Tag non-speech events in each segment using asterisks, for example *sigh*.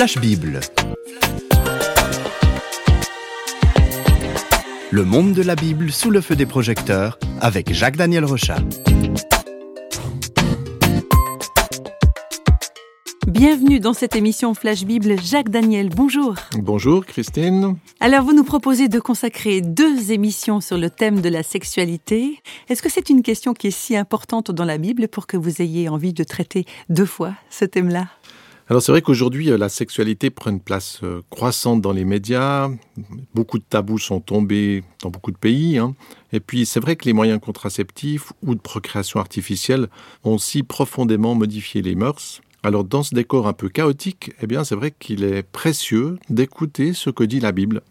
Flash Bible. Le monde de la Bible sous le feu des projecteurs avec Jacques-Daniel Rochat. Bienvenue dans cette émission Flash Bible. Jacques Daniel, bonjour. Bonjour Christine. Alors vous nous proposez de consacrer deux émissions sur le thème de la sexualité. Est-ce que c'est une question qui est si importante dans la Bible pour que vous ayez envie de traiter deux fois ce thème-là? Alors c'est vrai qu'aujourd'hui, euh, la sexualité prend une place euh, croissante dans les médias. Beaucoup de tabous sont tombés dans beaucoup de pays. Hein. Et puis c'est vrai que les moyens contraceptifs ou de procréation artificielle ont si profondément modifié les mœurs. Alors dans ce décor un peu chaotique, eh bien c'est vrai qu'il est précieux d'écouter ce que dit la Bible.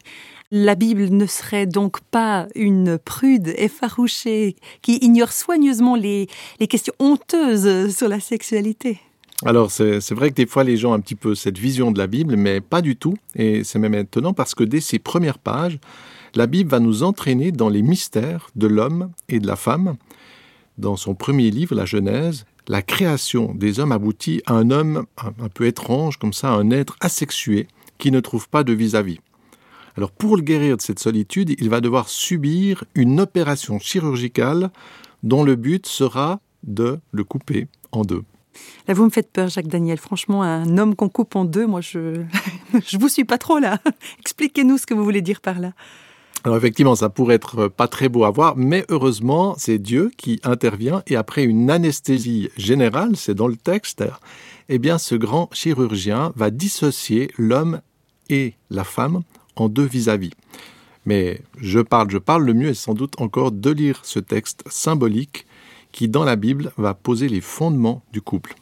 La Bible ne serait donc pas une prude effarouchée qui ignore soigneusement les, les questions honteuses sur la sexualité. Alors c'est vrai que des fois les gens ont un petit peu cette vision de la Bible, mais pas du tout. Et c'est même étonnant parce que dès ces premières pages, la Bible va nous entraîner dans les mystères de l'homme et de la femme. Dans son premier livre, la Genèse, la création des hommes aboutit à un homme un, peu étrange, comme ça, un être asexué qui ne trouve pas de vis-à-vis. Alors pour le guérir de cette solitude, il va devoir subir une opération chirurgicale dont le but sera de le couper en deux. Là, vous me faites peur, Jacques Daniel. Franchement, un homme qu'on coupe en deux, moi, je *laughs* je vous suis pas trop là. *laughs* Expliquez-nous ce que vous voulez dire par là. Alors effectivement, ça pourrait être pas très beau à voir, mais heureusement, c'est Dieu qui intervient et après une anesthésie générale, c'est dans le texte, eh bien ce grand chirurgien va dissocier l'homme et la femme en deux vis-à-vis. -vis. Mais je parle, je parle, le mieux est sans doute encore de lire ce texte symbolique qui, dans la Bible, va poser les fondements du couple.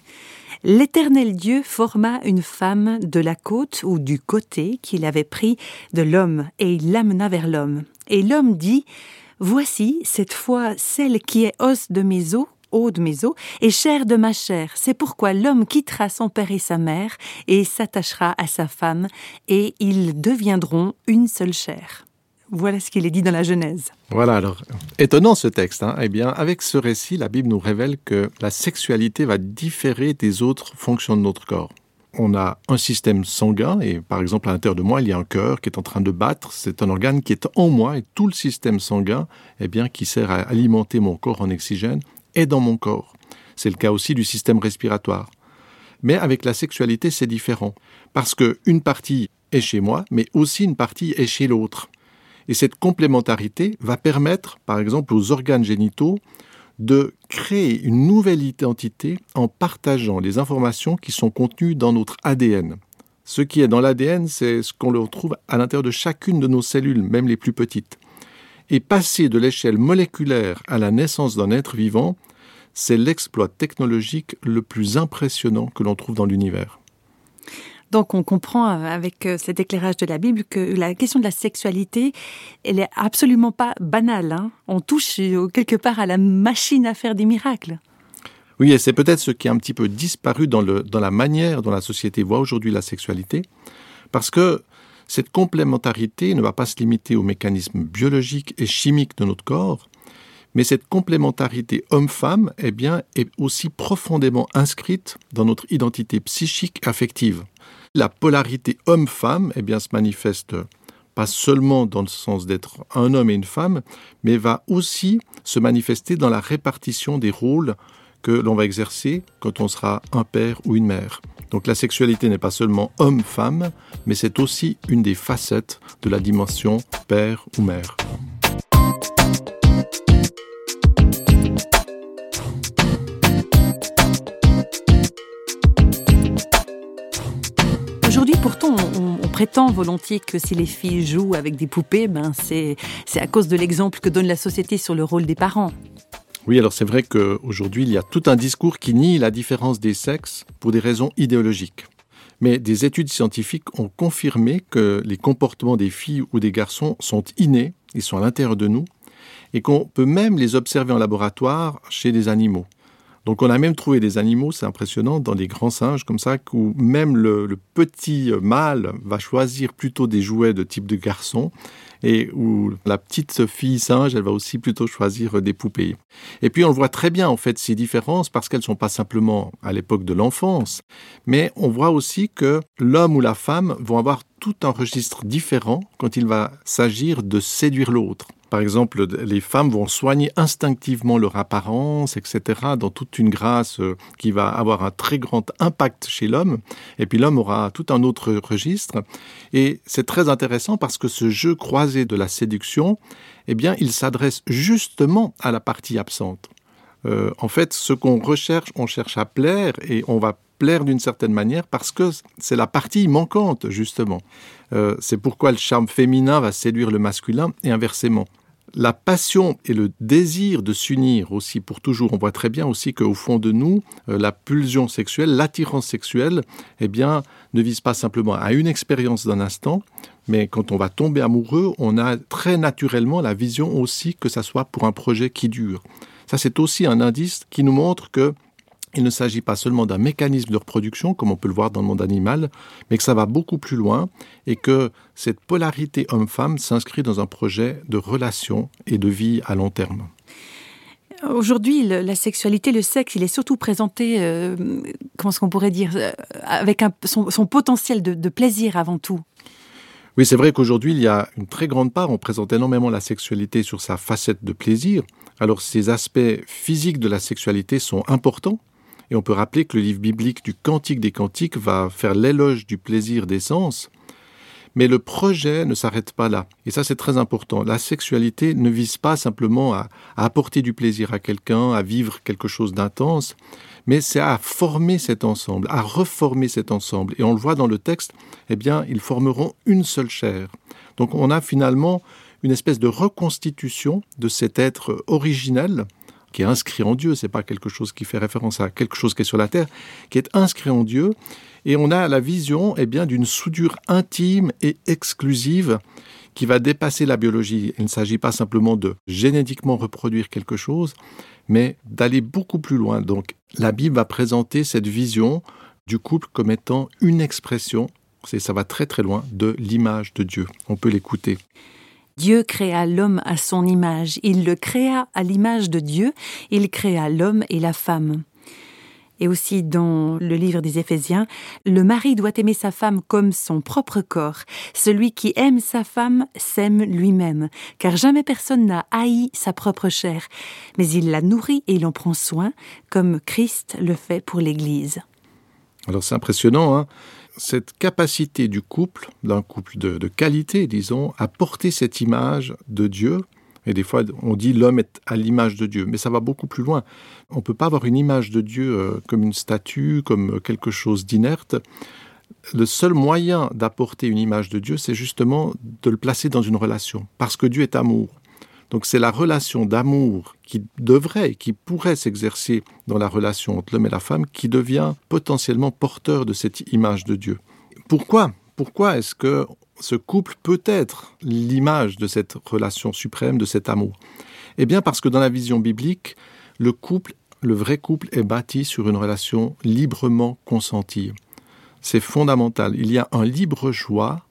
L'Éternel Dieu forma une femme de la côte ou du côté qu'il avait pris de l'homme, et il l'amena vers l'homme. Et l'homme dit, Voici cette fois celle qui est os de mes os, eau de mes os, et chair de ma chair. C'est pourquoi l'homme quittera son père et sa mère, et s'attachera à sa femme, et ils deviendront une seule chair. Voilà ce qu'il est dit dans la Genèse. Voilà, alors, étonnant ce texte. Hein eh bien, avec ce récit, la Bible nous révèle que la sexualité va différer des autres fonctions de notre corps. On a un système sanguin, et par exemple, à l'intérieur de moi, il y a un cœur qui est en train de battre. C'est un organe qui est en moi, et tout le système sanguin, eh bien, qui sert à alimenter mon corps en oxygène, est dans mon corps. C'est le cas aussi du système respiratoire. Mais avec la sexualité, c'est différent. Parce qu'une partie est chez moi, mais aussi une partie est chez l'autre. Et cette complémentarité va permettre, par exemple, aux organes génitaux de créer une nouvelle identité en partageant les informations qui sont contenues dans notre ADN. Ce qui est dans l'ADN, c'est ce qu'on retrouve à l'intérieur de chacune de nos cellules, même les plus petites. Et passer de l'échelle moléculaire à la naissance d'un être vivant, c'est l'exploit technologique le plus impressionnant que l'on trouve dans l'univers. Donc on comprend avec euh, cet éclairage de la Bible que la question de la sexualité, elle est absolument pas banale. Hein. On touche euh, quelque part à la machine à faire des miracles. Oui, et c'est peut-être ce qui a un petit peu disparu dans la manière dont la société voit aujourd'hui la sexualité, parce que cette complémentarité ne va pas se limiter aux mécanismes biologiques et chimiques de notre corps, mais cette complémentarité homme-femme eh bien, est aussi profondément inscrite dans notre identité psychique affective. La polarité homme-femme eh bien, se manifeste pas seulement dans le sens d'être un homme et une femme, mais va aussi se manifester dans la répartition des rôles que l'on va exercer quand on sera un père ou une mère. Donc la sexualité n'est pas seulement homme-femme, mais c'est aussi une des facettes de la dimension père ou mère. Prétend volontiers que si les filles jouent avec des poupées, ben c'est à cause de l'exemple que donne la société sur le rôle des parents. Oui, alors c'est vrai qu'aujourd'hui, il y a tout un discours qui nie la différence des sexes pour des raisons idéologiques. Mais des études scientifiques ont confirmé que les comportements des filles ou des garçons sont innés, ils sont à l'intérieur de nous, et qu'on peut même les observer en laboratoire chez des animaux. Donc on a même trouvé des animaux, c'est impressionnant, dans des grands singes comme ça, où même le, petit mâle va choisir plutôt des jouets de type de garçon, et où la petite fille singe, elle va aussi plutôt choisir des poupées. Et puis on voit très bien en fait ces différences parce qu'elles ne sont pas simplement à l'époque de l'enfance, mais on voit aussi que l'homme ou la femme vont avoir tout un registre différent quand il va s'agir de séduire l'autre. Par exemple, les femmes vont soigner instinctivement leur apparence, etc., dans toute une grâce euh, qui va avoir un très grand impact chez l'homme. Et puis l'homme aura tout un autre registre. Et c'est très intéressant parce que ce jeu croisé de la séduction, eh bien, il s'adresse justement à la partie absente. Euh, en fait, ce qu'on recherche, on cherche à plaire et on va plaire d'une certaine manière parce que c'est la partie manquante, justement. Euh, c'est pourquoi le charme féminin va séduire le masculin et inversement. La passion et le désir de s'unir aussi pour toujours, on voit très bien aussi qu'au fond de nous, euh, la pulsion sexuelle, l'attirance sexuelle, eh bien, ne vise pas simplement à une expérience d'un instant, mais quand on va tomber amoureux, on a très naturellement la vision aussi que ça soit pour un projet qui dure. Ça, c'est aussi un indice qui nous montre que il ne s'agit pas seulement d'un mécanisme de reproduction, comme on peut le voir dans le monde animal, mais que ça va beaucoup plus loin et que cette polarité homme-femme s'inscrit dans un projet de relation et de vie à long terme. Aujourd'hui, la sexualité, le sexe, il est surtout présenté, euh, comment est-ce qu'on pourrait dire, euh, avec son, potentiel de, plaisir avant tout. Oui, c'est vrai qu'aujourd'hui, il y a une très grande part, on présente énormément la sexualité sur sa facette de plaisir. Alors, ces aspects physiques de la sexualité sont importants, et on peut rappeler que le livre biblique du Cantique des Cantiques va faire l'éloge du plaisir des sens. Mais le projet ne s'arrête pas là. Et ça, c'est très important. La sexualité ne vise pas simplement à, apporter du plaisir à quelqu'un, à vivre quelque chose d'intense, mais c'est à former cet ensemble, à reformer cet ensemble. Et on le voit dans le texte, eh bien, ils formeront une seule chair. Donc on a finalement une espèce de reconstitution de cet être originel qui est inscrit en Dieu, c'est pas quelque chose qui fait référence à quelque chose qui est sur la terre, qui est inscrit en Dieu, et on a la vision eh bien d'une soudure intime et exclusive qui va dépasser la biologie. Il ne s'agit pas simplement de génétiquement reproduire quelque chose, mais d'aller beaucoup plus loin. Donc la Bible va présenter cette vision du couple comme étant une expression, ça va très très loin, de l'image de Dieu. On peut l'écouter. Dieu créa l'homme à son image, il le créa à l'image de Dieu, il créa l'homme et la femme. Et aussi dans le livre des Éphésiens, le mari doit aimer sa femme comme son propre corps. Celui qui aime sa femme s'aime lui-même, car jamais personne n'a haï sa propre chair, mais il la nourrit et il en prend soin, comme Christ le fait pour l'Église. Alors c'est impressionnant, hein cette capacité du couple, d'un couple de, qualité, disons, à porter cette image de Dieu. Et des fois, on dit l'homme est à l'image de Dieu, mais ça va beaucoup plus loin. On ne peut pas avoir une image de Dieu euh, comme une statue, comme quelque chose d'inerte. Le seul moyen d'apporter une image de Dieu, c'est justement de le placer dans une relation, parce que Dieu est amour. Donc c'est la relation d'amour qui devrait, qui pourrait s'exercer dans la relation entre l'homme et la femme, qui devient potentiellement porteur de cette image de Dieu. Pourquoi Pourquoi est-ce que ce couple peut être l'image de cette relation suprême, de cet amour? Eh bien parce que dans la vision biblique, le couple, le vrai couple est bâti sur une relation librement consentie. C'est fondamental. Il y a un libre choix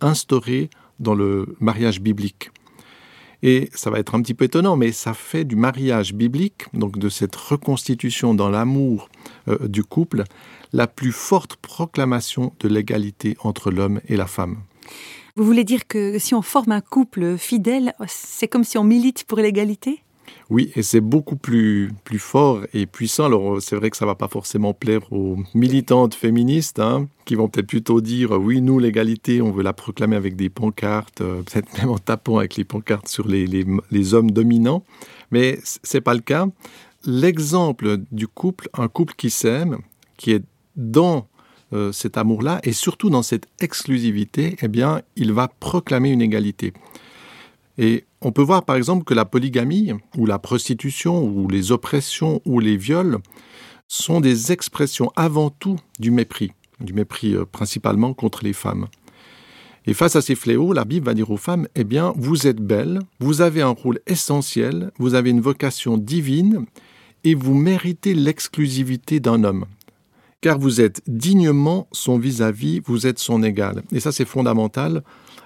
instauré dans le mariage biblique. Et ça va être un petit peu étonnant, mais ça fait du mariage biblique, donc de cette reconstitution dans l'amour euh, du couple, la plus forte proclamation de l'égalité entre l'homme et la femme. Vous voulez dire que si on forme un couple fidèle, c'est comme si on milite pour l'égalité? Oui, et c'est beaucoup plus, plus fort et puissant. Alors, c'est vrai que ça va pas forcément plaire aux militantes féministes, hein, qui vont peut-être plutôt dire oui, nous, l'égalité, on veut la proclamer avec des pancartes, euh, peut-être *laughs* même en tapant avec les pancartes sur les, les, hommes dominants. Mais c'est pas le cas. L'exemple du couple, un couple qui s'aime, qui est dans euh, cet amour-là et surtout dans cette exclusivité, eh bien, il va proclamer une égalité. Et on peut voir par exemple que la polygamie, ou la prostitution, ou les oppressions, ou les viols, sont des expressions avant tout du mépris, du mépris euh, principalement contre les femmes. Et face à ces fléaux, la Bible va dire aux femmes, eh bien, vous êtes belles, vous avez un rôle essentiel, vous avez une vocation divine, et vous méritez l'exclusivité d'un homme. Car vous êtes dignement son vis-à-vis, -vis, vous êtes son égal. Et ça, c'est fondamental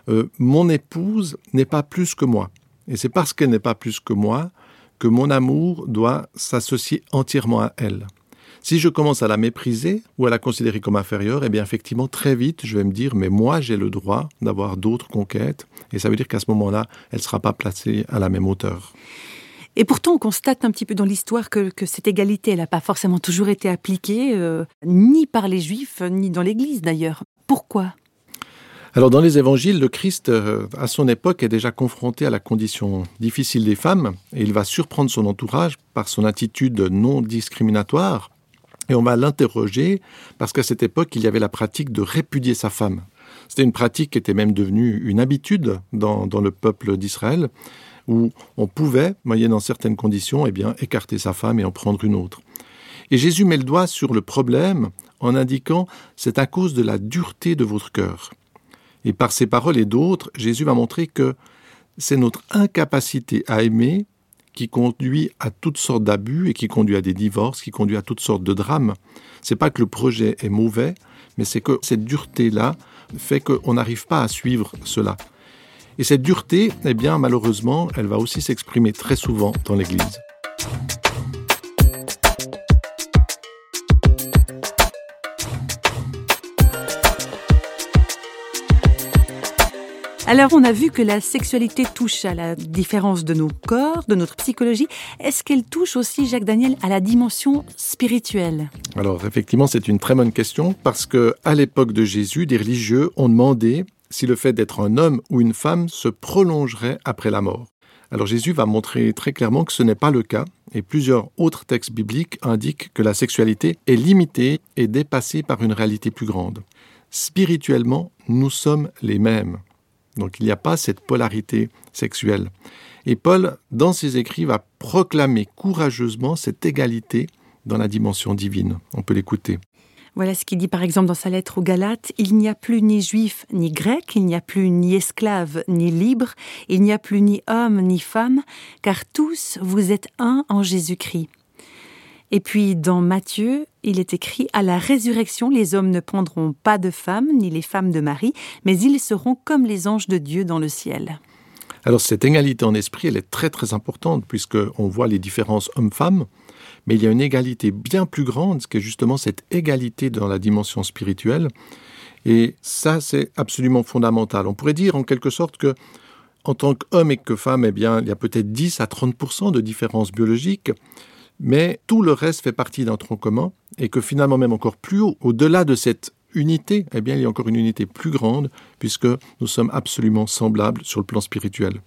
euh, mon épouse n'est pas plus que moi. Et c'est parce qu'elle n'est pas plus que moi que mon amour doit s'associer entièrement à elle. Si je commence à la mépriser ou à la considérer comme inférieure, eh bien effectivement, très vite, je vais me dire, mais moi, j'ai le droit d'avoir d'autres conquêtes. Et ça veut dire qu'à ce moment-là, elle ne sera pas placée à la même hauteur. Et pourtant, on constate un petit peu dans l'histoire que, cette égalité, elle n'a pas forcément toujours été appliquée, euh, ni par les Juifs, ni dans l'Église d'ailleurs. Pourquoi? Alors dans les évangiles, le Christ, euh, à son époque, est déjà confronté à la condition difficile des femmes, et il va surprendre son entourage par son attitude non discriminatoire, et on va l'interroger parce qu'à cette époque, il y avait la pratique de répudier sa femme. C'était une pratique qui était même devenue une habitude dans, le peuple d'Israël, où on pouvait, moyennant certaines conditions, eh bien, écarter sa femme et en prendre une autre. Et Jésus met le doigt sur le problème en indiquant c'est à cause de la dureté de votre cœur. Et par ces paroles et d'autres, Jésus va montrer que c'est notre incapacité à aimer qui conduit à toutes sortes d'abus et qui conduit à des divorces, qui conduit à toutes sortes de drames. C'est pas que le projet est mauvais, mais c'est que cette dureté-là fait qu'on n'arrive pas à suivre cela. Et cette dureté, eh bien, malheureusement, elle va aussi s'exprimer très souvent dans l'Église. Alors on a vu que la sexualité touche à la différence de nos corps, de notre psychologie. Est-ce qu'elle touche aussi, Jacques Daniel, à la dimension spirituelle? Alors effectivement, c'est une très bonne question parce que à l'époque de Jésus, des religieux ont demandé si le fait d'être un homme ou une femme se prolongerait après la mort. Alors Jésus va montrer très clairement que ce n'est pas le cas, et plusieurs autres textes bibliques indiquent que la sexualité est limitée et dépassée par une réalité plus grande. Spirituellement, nous sommes les mêmes. Donc il n'y a pas cette polarité sexuelle. Et Paul, dans ses écrits, va proclamer courageusement cette égalité dans la dimension divine. On peut l'écouter. Voilà ce qu'il dit par exemple dans sa lettre aux Galates. Il n'y a plus ni juif ni grec, il n'y a plus ni esclave ni libre, il n'y a plus ni homme ni femme, car tous vous êtes un en Jésus-Christ. Et puis dans Matthieu, il est écrit À la résurrection, les hommes ne prendront pas de femmes, ni les femmes de Marie, mais ils seront comme les anges de Dieu dans le ciel. Alors cette égalité en esprit, elle est très très importante, puisqu'on voit les différences hommes-femmes, mais il y a une égalité bien plus grande, qui est justement cette égalité dans la dimension spirituelle. Et ça, c'est absolument fondamental. On pourrait dire en quelque sorte que en tant qu'homme et que femme, eh bien, il y a peut-être 10 à 30 de différences biologiques, mais tout le reste fait partie d'un tronc commun, et que finalement même encore plus haut, au-delà de cette unité, eh bien il y a encore une unité plus grande, puisque nous sommes absolument semblables sur le plan spirituel.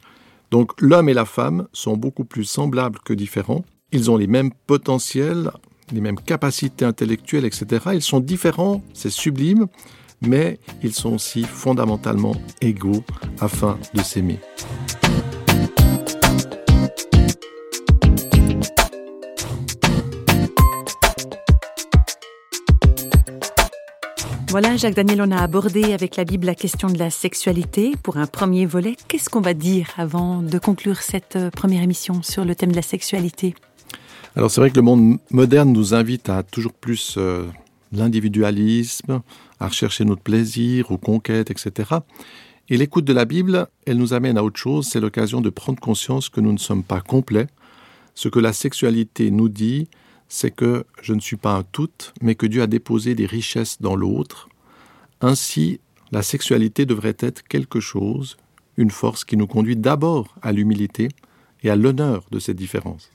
Donc l'homme et la femme sont beaucoup plus semblables que différents, ils ont les mêmes potentiels, les mêmes capacités intellectuelles, etc. Ils sont différents, c'est sublime, mais ils sont aussi fondamentalement égaux afin de s'aimer. Voilà, Jacques Daniel, on a abordé avec la Bible la question de la sexualité pour un premier volet. Qu'est-ce qu'on va dire avant de conclure cette euh, première émission sur le thème de la sexualité? Alors c'est vrai que le monde moderne nous invite à toujours plus euh, l'individualisme, à rechercher notre plaisir, aux conquêtes, etc. Et l'écoute de la Bible, elle nous amène à autre chose, c'est l'occasion de prendre conscience que nous ne sommes pas complets. Ce que la sexualité nous dit, c'est que je ne suis pas un tout, mais que Dieu a déposé des richesses dans l'autre. Ainsi, la sexualité devrait être quelque chose, une force qui nous conduit d'abord à l'humilité et à l'honneur de cette différence.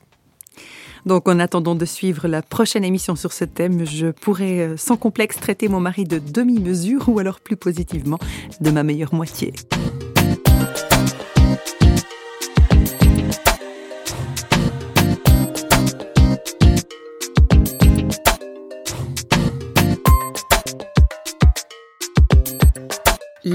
Donc en attendant de suivre la prochaine émission sur ce thème, je pourrais euh, sans complexe traiter mon mari de demi-mesure ou alors plus positivement de ma meilleure moitié.